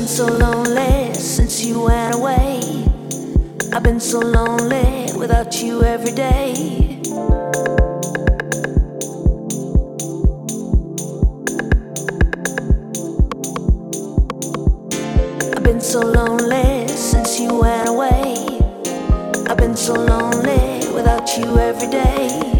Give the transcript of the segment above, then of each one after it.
been so lonely since you went away. I've been so lonely without you every day. I've been so lonely since you went away. I've been so lonely without you every day.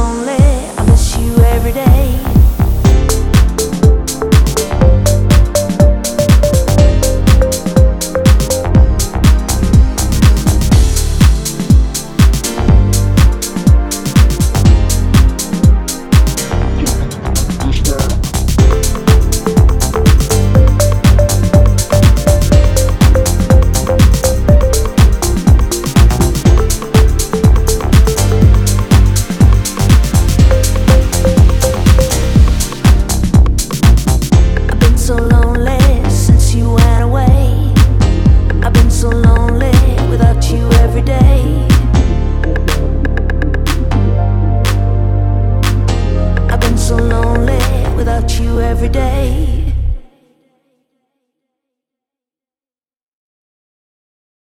every day.